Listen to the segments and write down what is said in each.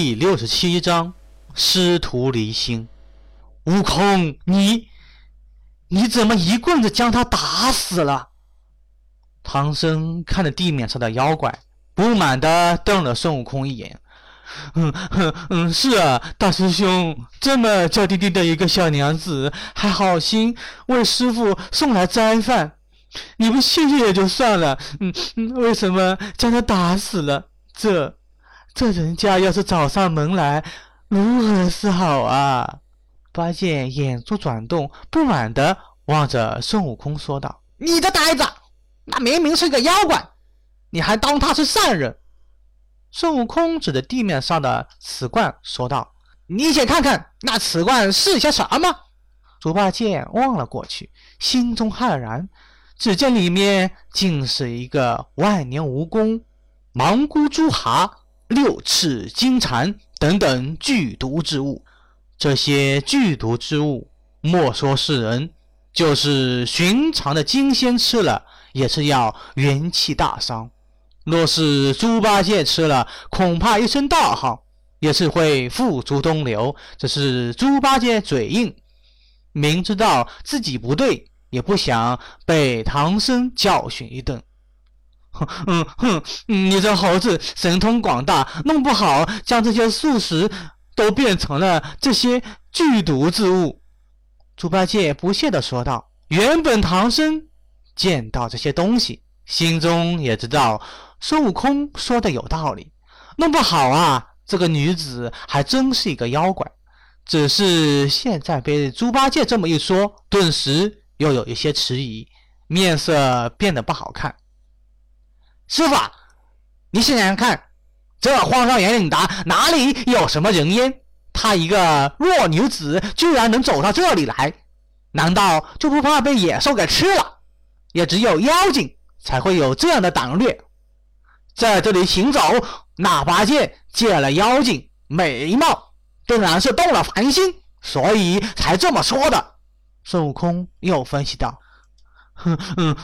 第六十七章师徒离心。悟空，你你怎么一棍子将他打死了？唐僧看着地面上的妖怪，不满地瞪了孙悟空一眼。嗯嗯嗯，是啊，大师兄，这么娇滴滴的一个小娘子，还好心为师傅送来斋饭，你不谢谢也就算了，嗯嗯，为什么将他打死了？这这人家要是找上门来，如何是好啊？八戒眼珠转动，不满的望着孙悟空说道：“你这呆子，那明明是个妖怪，你还当他是善人？”孙悟空指着地面上的瓷罐说道：“你且看看那瓷罐是些什么？”猪八戒望了过去，心中骇然，只见里面竟是一个万年蜈蚣、芒姑猪蛤、六翅金蝉等等剧毒之物。这些剧毒之物，莫说是人，就是寻常的金仙吃了，也是要元气大伤。若是猪八戒吃了，恐怕一声道号也是会付诸东流。只是猪八戒嘴硬，明知道自己不对，也不想被唐僧教训一顿。哼，嗯哼，你这猴子神通广大，弄不好将这些素食。都变成了这些剧毒之物，猪八戒不屑地说道：“原本唐僧见到这些东西，心中也知道孙悟空说的有道理，弄不好啊，这个女子还真是一个妖怪。只是现在被猪八戒这么一说，顿时又有一些迟疑，面色变得不好看。师傅，你想想看。”这荒山野岭的哪里有什么人烟？她一个弱女子居然能走到这里来，难道就不怕被野兽给吃了？也只有妖精才会有这样的胆略，在这里行走。那八戒见了妖精美貌，定然是动了凡心，所以才这么说的。孙悟空又分析道：“哼，哼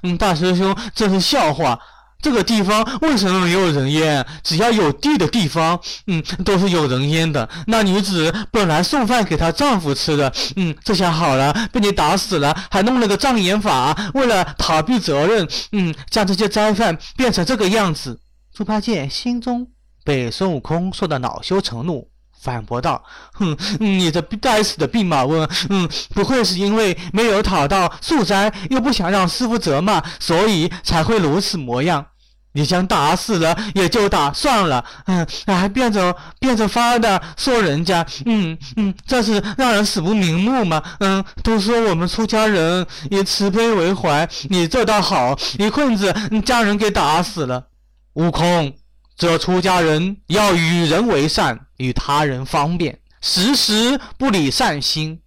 哼，大师兄，这是笑话。”这个地方为什么没有人烟？只要有地的地方，嗯，都是有人烟的。那女子本来送饭给她丈夫吃的，嗯，这下好了，被你打死了，还弄了个障眼法，为了逃避责任，嗯，将这些斋饭变成这个样子。猪八戒心中被孙悟空说的恼羞成怒，反驳道：“哼，你这该死的弼马温，嗯，不会是因为没有讨到素斋，又不想让师傅责骂，所以才会如此模样。”你想打死了也就打算了，嗯，还变着变着法的说人家，嗯嗯，这是让人死不瞑目吗？嗯，都说我们出家人以慈悲为怀，你这倒好，一棍子将人给打死了。悟空，这出家人要与人为善，与他人方便，时时不离善心。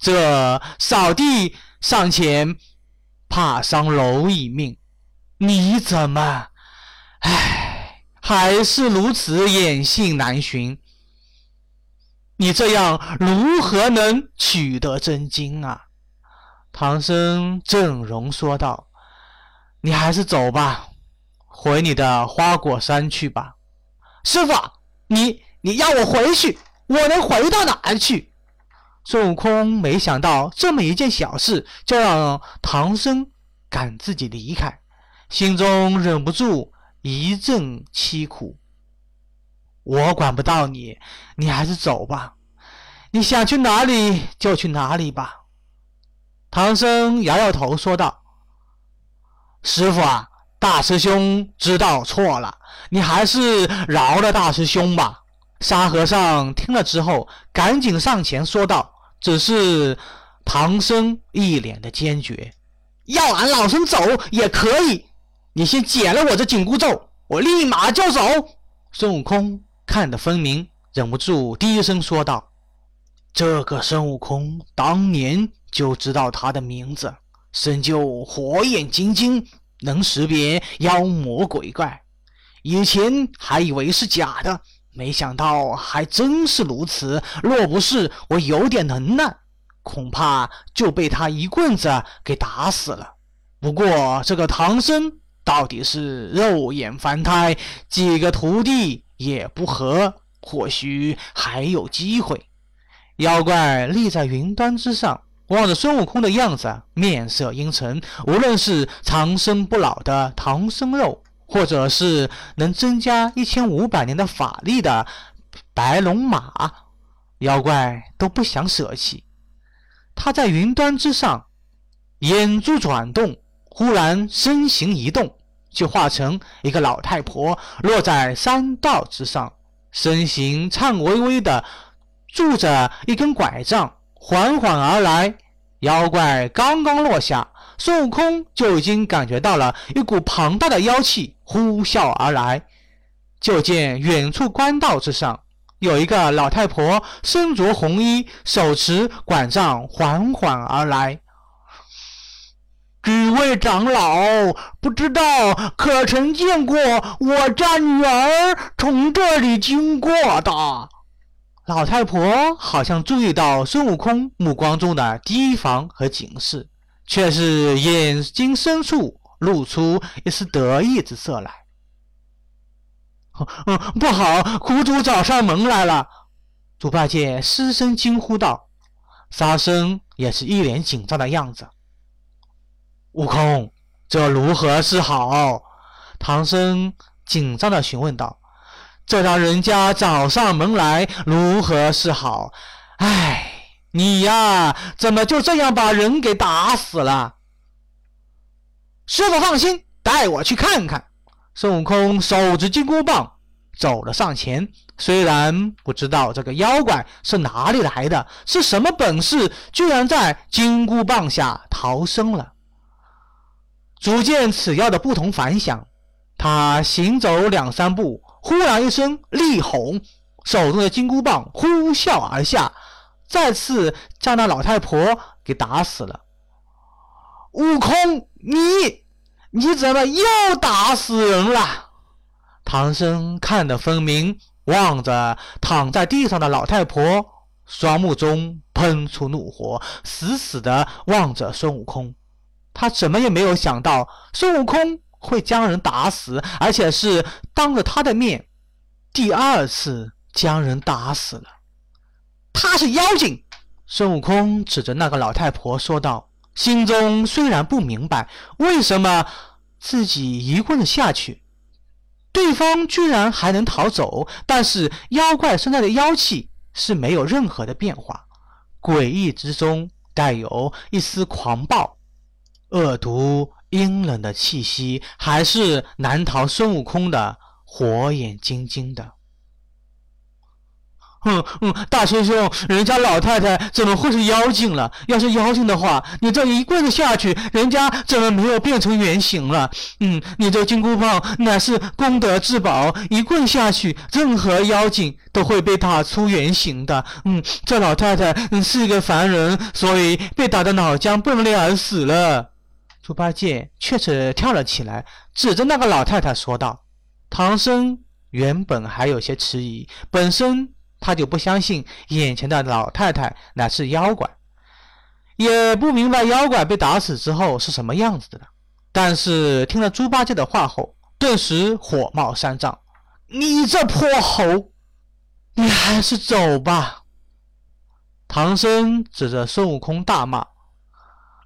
这扫地上前，怕伤蝼蚁命。你怎么，唉，还是如此眼性难寻？你这样如何能取得真经啊？唐僧正容说道：“你还是走吧，回你的花果山去吧。”师傅，你你要我回去，我能回到哪儿去？孙悟空没想到这么一件小事，就让唐僧赶自己离开。心中忍不住一阵凄苦。我管不到你，你还是走吧。你想去哪里就去哪里吧。唐僧摇摇头说道：“师傅啊，大师兄知道错了，你还是饶了大师兄吧。”沙和尚听了之后，赶紧上前说道：“只是唐僧一脸的坚决，要俺老孙走也可以。”你先解了我这紧箍咒，我立马就走。孙悟空看得分明，忍不住低声说道：“这个孙悟空当年就知道他的名字，身就火眼金睛，能识别妖魔鬼怪。以前还以为是假的，没想到还真是如此。若不是我有点能耐，恐怕就被他一棍子给打死了。不过这个唐僧……”到底是肉眼凡胎，几个徒弟也不合，或许还有机会。妖怪立在云端之上，望着孙悟空的样子，面色阴沉。无论是长生不老的唐僧肉，或者是能增加一千五百年的法力的白龙马，妖怪都不想舍弃。他在云端之上，眼珠转动，忽然身形一动，就化成一个老太婆，落在山道之上，身形颤巍巍的。拄着一根拐杖，缓缓而来。妖怪刚刚落下，孙悟空就已经感觉到了一股庞大的妖气呼啸而来。就见远处官道之上，有一个老太婆，身着红衣，手持拐杖，缓缓而来。几位长老，不知道可曾见过我家女儿从这里经过的？老太婆好像注意到孙悟空目光中的提防和警示，却是眼睛深处露出一丝得意之色来。不好，苦主找上门来了！猪八戒失声惊呼道。沙僧也是一脸紧张的样子。悟空，这如何是好？唐僧紧张的询问道。这让人家找上门来，如何是好？哎，你呀，怎么就这样把人给打死了？师傅放心，带我去看看。孙悟空手执金箍棒走了上前，虽然不知道这个妖怪是哪里来的，是什么本事，居然在金箍棒下逃生了。足见此药的不同凡响，他行走两三步。忽然一声厉吼，手中的金箍棒呼啸而下，再次将那老太婆给打死了。悟空，你你怎么又打死人了？唐僧看得分明，望着躺在地上的老太婆，双目中喷出怒火，死死地望着孙悟空。他怎么也没有想到，孙悟空。会将人打死，而且是当着他的面，第二次将人打死了。他是妖精！孙悟空指着那个老太婆说道，心中虽然不明白为什么自己一棍子下去，对方居然还能逃走，但是妖怪身上的妖气是没有任何的变化，诡异之中带有一丝狂暴、恶毒。阴冷的气息还是难逃孙悟空的火眼金睛的。哼哼，大师兄，人家老太太怎么会是妖精了？要是妖精的话，你这一棍子下去，人家怎么没有变成原形了？嗯，你这金箍棒乃是功德至宝，一棍下去，任何妖精都会被打出原形的。嗯，这老太太是一个凡人，所以被打得脑浆迸裂而死了。猪八戒却是跳了起来，指着那个老太太说道：“唐僧原本还有些迟疑，本身他就不相信眼前的老太太乃是妖怪，也不明白妖怪被打死之后是什么样子的。但是听了猪八戒的话后，顿时火冒三丈：‘你这泼猴，你还是走吧！’唐僧指着孙悟空大骂。”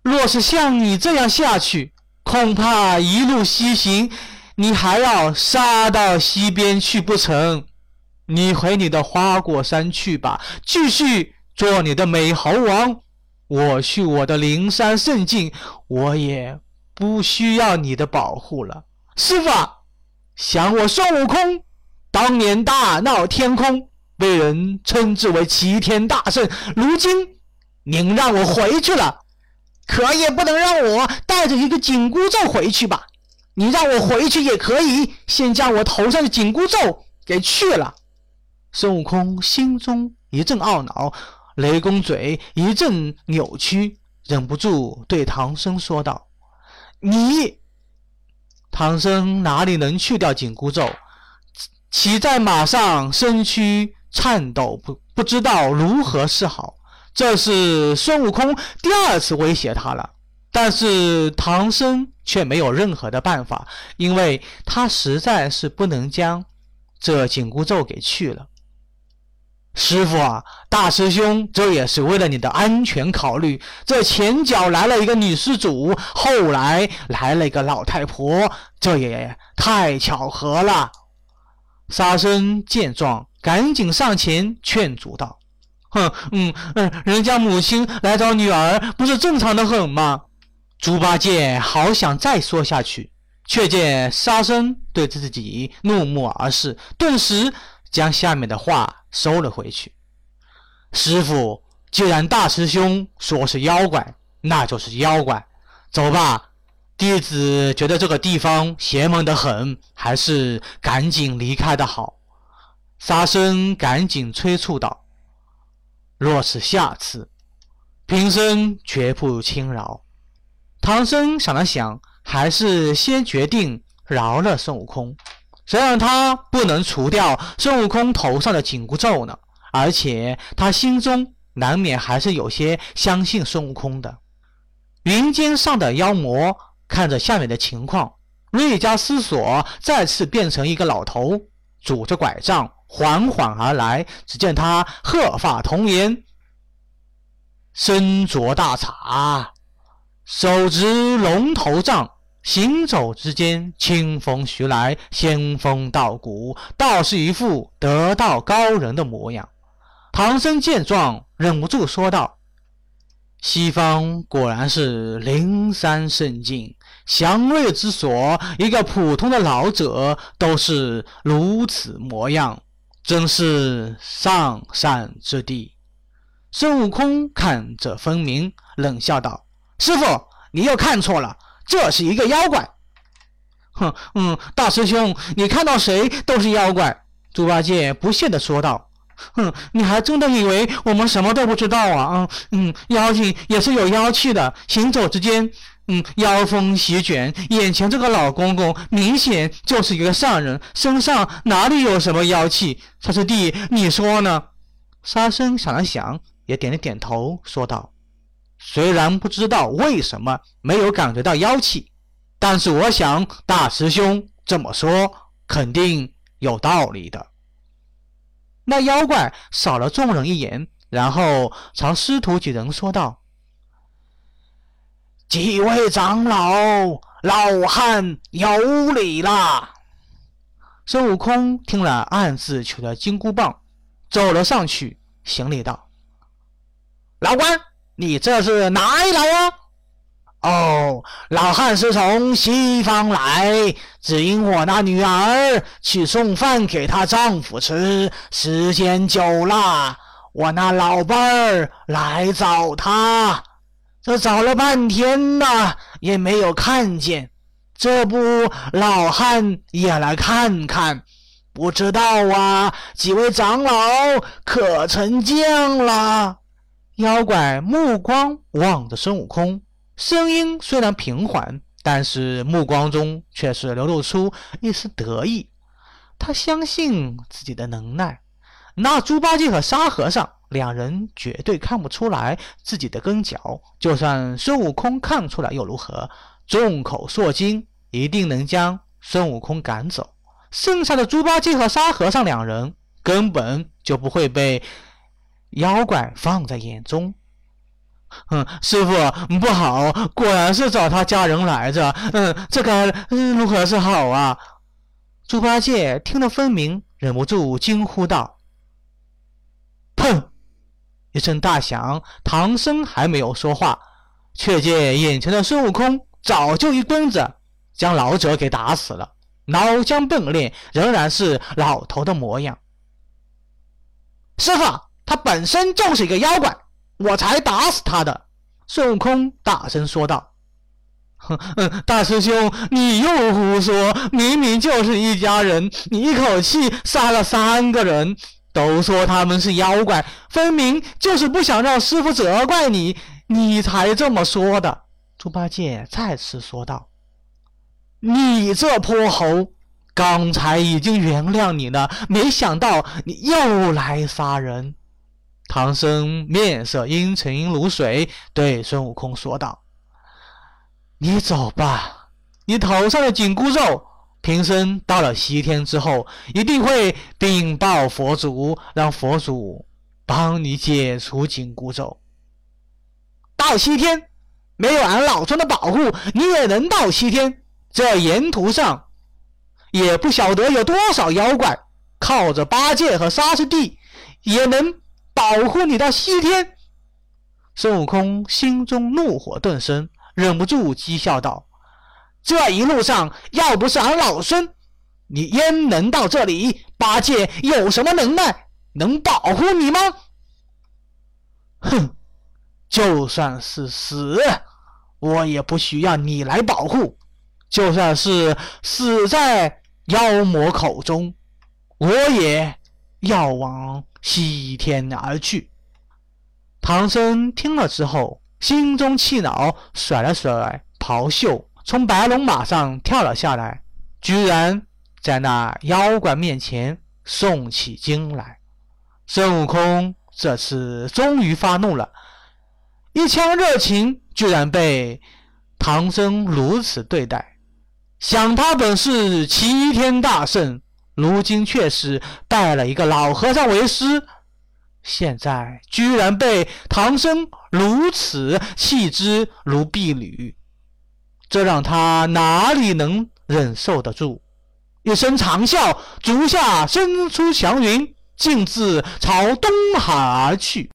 若是像你这样下去，恐怕一路西行，你还要杀到西边去不成？你回你的花果山去吧，继续做你的美猴王。我去我的灵山圣境，我也不需要你的保护了。师傅，想我孙悟空当年大闹天空，被人称之为齐天大圣，如今您让我回去了。可也不能让我带着一个紧箍咒回去吧？你让我回去也可以，先将我头上的紧箍咒给去了。孙悟空心中一阵懊恼，雷公嘴一阵扭曲，忍不住对唐僧说道：“你……”唐僧哪里能去掉紧箍咒？骑在马上，身躯颤抖，不不知道如何是好。这是孙悟空第二次威胁他了，但是唐僧却没有任何的办法，因为他实在是不能将这紧箍咒给去了。师傅啊，大师兄，这也是为了你的安全考虑。这前脚来了一个女施主，后来来了一个老太婆，这也太巧合了。沙僧见状，赶紧上前劝阻道：“哼，嗯嗯，人家母亲来找女儿，不是正常的很吗？”猪八戒好想再说下去，却见沙僧对自己怒目而视，顿时将下面的话。收了回去。师傅，既然大师兄说是妖怪，那就是妖怪。走吧，弟子觉得这个地方邪门的很，还是赶紧离开的好。沙僧赶紧催促道：“若是下次，贫僧绝不轻饶。”唐僧想了想，还是先决定饶了孙悟空。谁让他不能除掉孙悟空头上的紧箍咒呢？而且他心中难免还是有些相信孙悟空的。云间上的妖魔看着下面的情况，瑞加思索，再次变成一个老头，拄着拐杖缓缓而来。只见他鹤发童颜，身着大氅，手执龙头杖。行走之间，清风徐来，仙风道骨，倒是一副得道高人的模样。唐僧见状，忍不住说道：“西方果然是灵山圣境，祥瑞之所，一个普通的老者都是如此模样，真是上善之地。”孙悟空看着分明，冷笑道：“师傅，你又看错了。”这是一个妖怪，哼，嗯，大师兄，你看到谁都是妖怪。猪八戒不屑地说道：“哼，你还真的以为我们什么都不知道啊？嗯嗯，妖精也是有妖气的，行走之间，妖风席卷。眼前这个老公公明显就是一个善人，身上哪里有什么妖气？小师弟，你说呢？”沙僧想了想，也点了点头，说道。虽然不知道为什么没有感觉到妖气，但是我想大师兄这么说肯定有道理的。那妖怪扫了众人一眼，然后朝师徒几人说道：“几位长老，老汉有礼了。”孙悟空听了，暗自取了金箍棒，走了上去，行礼道：“老关。”你这是哪里来啊？哦，老汉是从西方来，只因我那女儿去送饭给她丈夫吃，时间久了，我那老伴儿来找她，这找了半天呐，也没有看见，这不，老汉也来看看，不知道啊，几位长老可曾见了？妖怪目光望着孙悟空，声音虽然平缓，但是目光中却是流露出一丝得意。他相信自己的能耐。那猪八戒和沙和尚两人绝对看不出来自己的跟脚，就算孙悟空看出来又如何？众口铄金，一定能将孙悟空赶走。剩下的猪八戒和沙和尚两人根本就不会被。妖怪放在眼中，嗯，师傅不好，果然是找他家人来着。嗯，这该如何是好啊？猪八戒听得分明，忍不住惊呼道：“！”一声大响，唐僧还没有说话，却见眼前的孙悟空早就一蹲子将老者给打死了，脑浆迸裂，仍然是老头的模样。师傅。他本身就是一个妖怪，我才打死他的。”孙悟空大声说道。“哼，大师兄，你又胡说！明明就是一家人，你一口气杀了三个人，都说他们是妖怪，分明就是不想让师傅责怪你，你才这么说的。”猪八戒再次说道。“你这泼猴！刚才已经原谅你了，没想到你又来杀人。”唐僧面色阴沉如水，对孙悟空说道：“你走吧，你头上的紧箍咒贫僧到了西天之后，一定会禀报佛祖，让佛祖帮你解除紧箍咒。到西天，没有俺老孙的保护，你也能到西天？这沿途上，也不晓得有多少妖怪，靠着八戒和沙师弟，也能保护你到西天。孙悟空心中怒火顿生，忍不住讥笑道。这一路上，要不是俺老孙，你焉能到这里？八戒有什么能耐，能保护你吗？哼，就算是死，我也不需要你来保护；就算是死在妖魔口中，我也要往西天而去。唐僧听了之后，心中气恼，甩了甩袍袖。从白龙马上跳了下来，居然在那妖怪面前诵起经来。孙悟空这次终于发怒了，一腔热情居然被唐僧如此对待。想他本是齐天大圣，如今却是拜了一个老和尚为师，现在居然被唐僧如此弃之如敝履。这让他哪里能忍受得住？一声长啸，足下伸出祥云，径自朝东海而去。